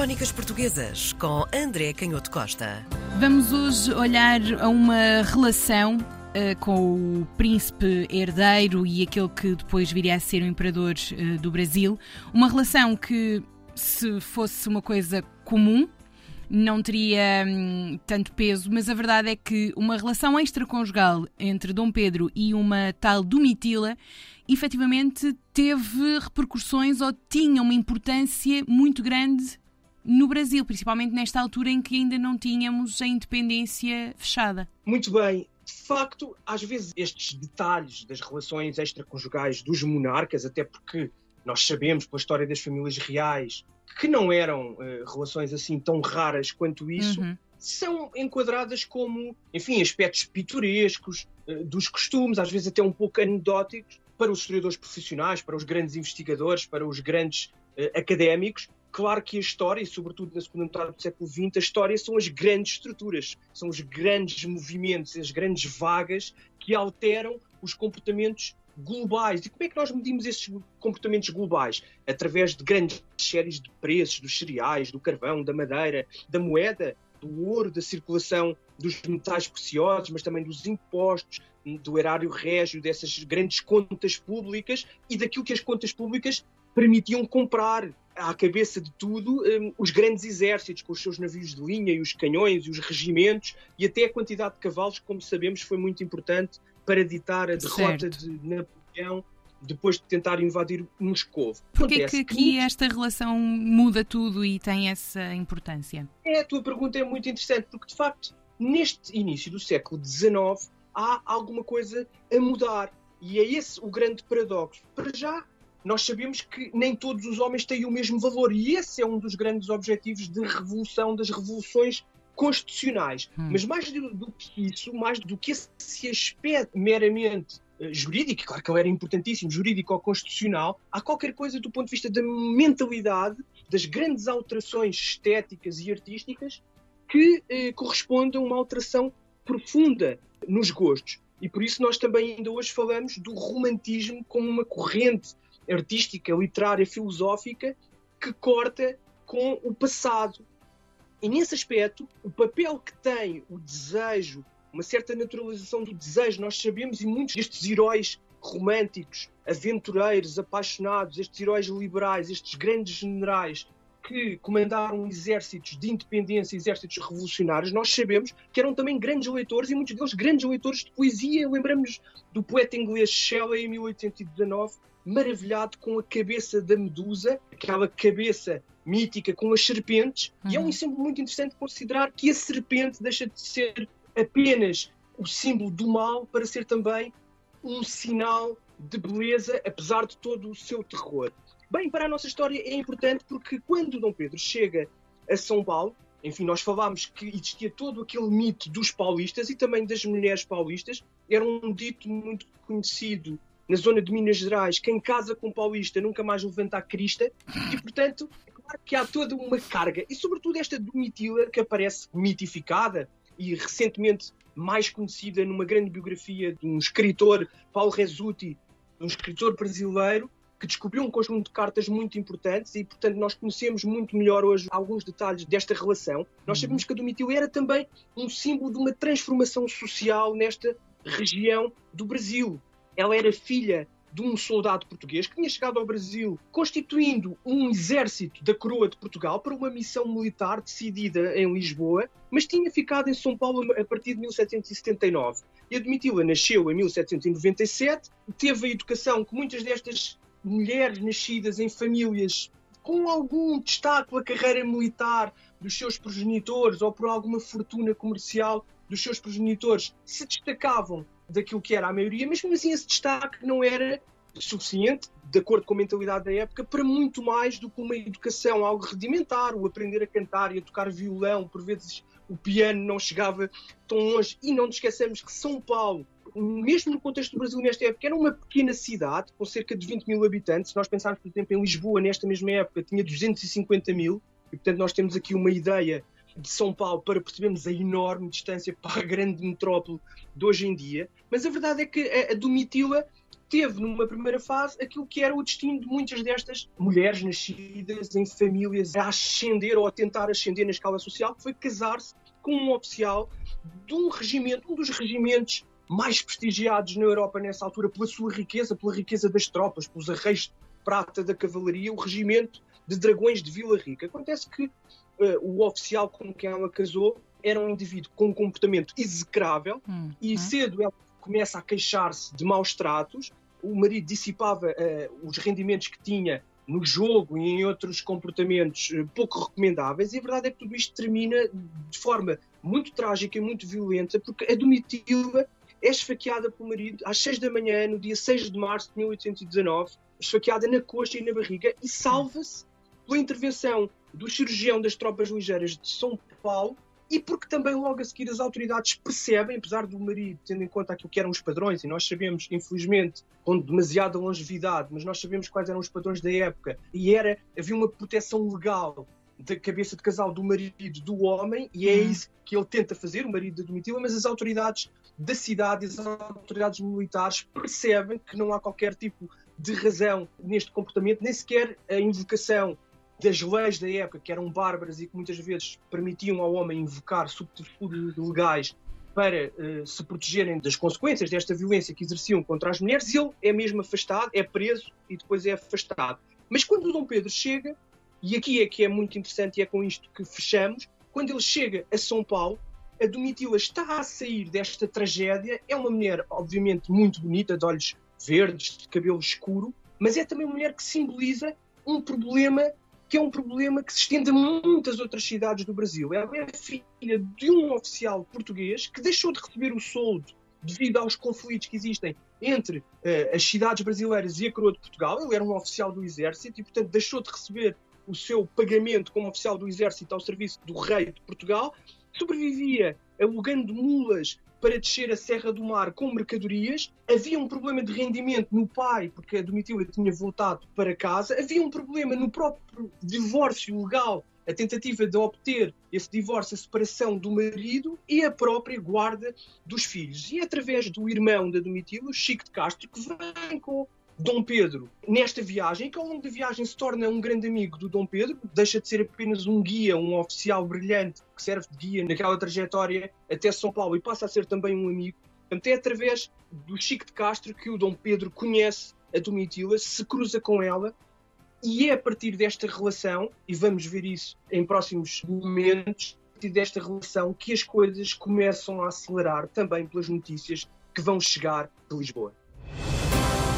Crónicas Portuguesas com André Canhoto Costa. Vamos hoje olhar a uma relação uh, com o príncipe herdeiro e aquele que depois viria a ser o imperador uh, do Brasil. Uma relação que, se fosse uma coisa comum, não teria hum, tanto peso, mas a verdade é que uma relação extraconjugal entre Dom Pedro e uma tal Domitila efetivamente teve repercussões ou tinha uma importância muito grande no Brasil, principalmente nesta altura em que ainda não tínhamos a independência fechada. Muito bem. De facto, às vezes estes detalhes das relações extraconjugais dos monarcas, até porque nós sabemos pela história das famílias reais que não eram uh, relações assim tão raras quanto isso, uhum. são enquadradas como, enfim, aspectos pitorescos uh, dos costumes, às vezes até um pouco anedóticos, para os historiadores profissionais, para os grandes investigadores, para os grandes uh, académicos. Claro que a história, e sobretudo na segunda metade do século XX, a história são as grandes estruturas, são os grandes movimentos, as grandes vagas que alteram os comportamentos globais. E como é que nós medimos esses comportamentos globais? Através de grandes séries de preços dos cereais, do carvão, da madeira, da moeda, do ouro, da circulação dos metais preciosos, mas também dos impostos, do erário régio, dessas grandes contas públicas e daquilo que as contas públicas permitiam comprar à cabeça de tudo um, os grandes exércitos com os seus navios de linha e os canhões e os regimentos e até a quantidade de cavalos, como sabemos, foi muito importante para ditar a derrota certo. de Napoleão depois de tentar invadir Moscou. Porquê que aqui esta relação muda tudo e tem essa importância? É, a tua pergunta é muito interessante, porque de facto, neste início do século XIX, há alguma coisa a mudar. E é esse o grande paradoxo. Para já, nós sabemos que nem todos os homens têm o mesmo valor, e esse é um dos grandes objetivos de revolução, das revoluções constitucionais. Hum. Mas mais do, do, que isso, mais do que esse aspecto meramente uh, jurídico, claro que ele era importantíssimo, jurídico ou constitucional, há qualquer coisa do ponto de vista da mentalidade, das grandes alterações estéticas e artísticas que uh, correspondem a uma alteração profunda nos gostos. E por isso nós também ainda hoje falamos do romantismo como uma corrente artística, literária, filosófica que corta com o passado, e nesse aspecto, o papel que tem o desejo, uma certa naturalização do desejo, nós sabemos, e muitos destes heróis românticos, aventureiros, apaixonados, estes heróis liberais, estes grandes generais que comandaram exércitos de independência, exércitos revolucionários, nós sabemos que eram também grandes leitores e muitos deles grandes leitores de poesia. Lembramos do poeta inglês Shelley em 1819, maravilhado com a cabeça da Medusa, aquela cabeça mítica com as serpentes, uhum. e é um uhum. exemplo muito interessante considerar que a serpente deixa de ser apenas o símbolo do mal para ser também um sinal de beleza, apesar de todo o seu terror. Bem, para a nossa história é importante porque quando Dom Pedro chega a São Paulo, enfim, nós falámos que existia todo aquele mito dos paulistas e também das mulheres paulistas. Era um dito muito conhecido na zona de Minas Gerais: quem casa com paulista nunca mais levanta a crista. E, portanto, que há toda uma carga, e sobretudo esta Domitila, que aparece mitificada e recentemente mais conhecida numa grande biografia de um escritor, Paulo Resutti, um escritor brasileiro, que descobriu um conjunto de cartas muito importantes e, portanto, nós conhecemos muito melhor hoje alguns detalhes desta relação. Nós uhum. sabemos que a Domitila era também um símbolo de uma transformação social nesta região do Brasil. Ela era filha de um soldado português que tinha chegado ao Brasil constituindo um exército da coroa de Portugal para uma missão militar decidida em Lisboa, mas tinha ficado em São Paulo a partir de 1779. E a Domitila nasceu em 1797, teve a educação que muitas destas mulheres nascidas em famílias com algum destaque pela carreira militar dos seus progenitores ou por alguma fortuna comercial dos seus progenitores se destacavam daquilo que era a maioria, mas mesmo assim esse destaque não era suficiente, de acordo com a mentalidade da época, para muito mais do que uma educação, algo rudimentar, o aprender a cantar e a tocar violão, por vezes o piano não chegava tão longe. E não nos esqueçamos que São Paulo, mesmo no contexto do Brasil nesta época, era uma pequena cidade com cerca de 20 mil habitantes. Se nós pensarmos, por exemplo, em Lisboa, nesta mesma época, tinha 250 mil, e portanto nós temos aqui uma ideia de São Paulo para percebermos a enorme distância para a grande metrópole de hoje em dia. Mas a verdade é que a, Domitila teve numa primeira fase aquilo que era o destino de muitas destas mulheres nascidas em famílias a ascender ou a tentar ascender na escala social, que foi casar-se com um oficial de um regimento, um dos regimentos mais prestigiados na Europa nessa altura pela sua riqueza, pela riqueza das tropas, pelos arreios de prata da cavalaria, o regimento de dragões de Vila Rica. Acontece que uh, o oficial com quem ela casou era um indivíduo com um comportamento execrável hum, e hum. cedo ela começa a queixar-se de maus tratos. O marido dissipava uh, os rendimentos que tinha no jogo e em outros comportamentos uh, pouco recomendáveis, e a verdade é que tudo isto termina de forma muito trágica e muito violenta, porque a Domitila é esfaqueada pelo marido às 6 da manhã, no dia 6 de março de 1819, esfaqueada na coxa e na barriga, e salva-se pela intervenção do cirurgião das tropas ligeiras de São Paulo, e porque também logo a seguir as autoridades percebem, apesar do marido, tendo em conta aquilo que eram os padrões, e nós sabemos, infelizmente, com demasiada longevidade, mas nós sabemos quais eram os padrões da época, e era, havia uma proteção legal da cabeça de casal do marido do homem, e é uhum. isso que ele tenta fazer, o marido da Domitila, mas as autoridades da cidade as autoridades militares percebem que não há qualquer tipo de razão neste comportamento, nem sequer a invocação das leis da época, que eram bárbaras e que muitas vezes permitiam ao homem invocar subterfúgios legais para uh, se protegerem das consequências desta violência que exerciam contra as mulheres, ele é mesmo afastado, é preso e depois é afastado. Mas quando o Dom Pedro chega, e aqui é que é muito interessante e é com isto que fechamos, quando ele chega a São Paulo, a Domitila está a sair desta tragédia, é uma mulher obviamente muito bonita, de olhos verdes, de cabelo escuro, mas é também uma mulher que simboliza um problema que é um problema que se estende a muitas outras cidades do Brasil. Ela é filha de um oficial português que deixou de receber o soldo devido aos conflitos que existem entre uh, as cidades brasileiras e a coroa de Portugal. Ele era um oficial do exército e, portanto, deixou de receber o seu pagamento como oficial do exército ao serviço do rei de Portugal. Sobrevivia alugando mulas para descer a Serra do Mar com mercadorias. Havia um problema de rendimento no pai, porque a Domitila tinha voltado para casa. Havia um problema no próprio divórcio legal, a tentativa de obter esse divórcio, a separação do marido e a própria guarda dos filhos. E através do irmão da Domitila, Chico de Castro, que vem com Dom Pedro nesta viagem, que ao longo da viagem se torna um grande amigo do Dom Pedro, deixa de ser apenas um guia, um oficial brilhante que serve de guia naquela trajetória até São Paulo e passa a ser também um amigo. Portanto, é através do Chico de Castro que o Dom Pedro conhece a Domitila, se cruza com ela e é a partir desta relação, e vamos ver isso em próximos momentos, a partir desta relação que as coisas começam a acelerar também pelas notícias que vão chegar de Lisboa.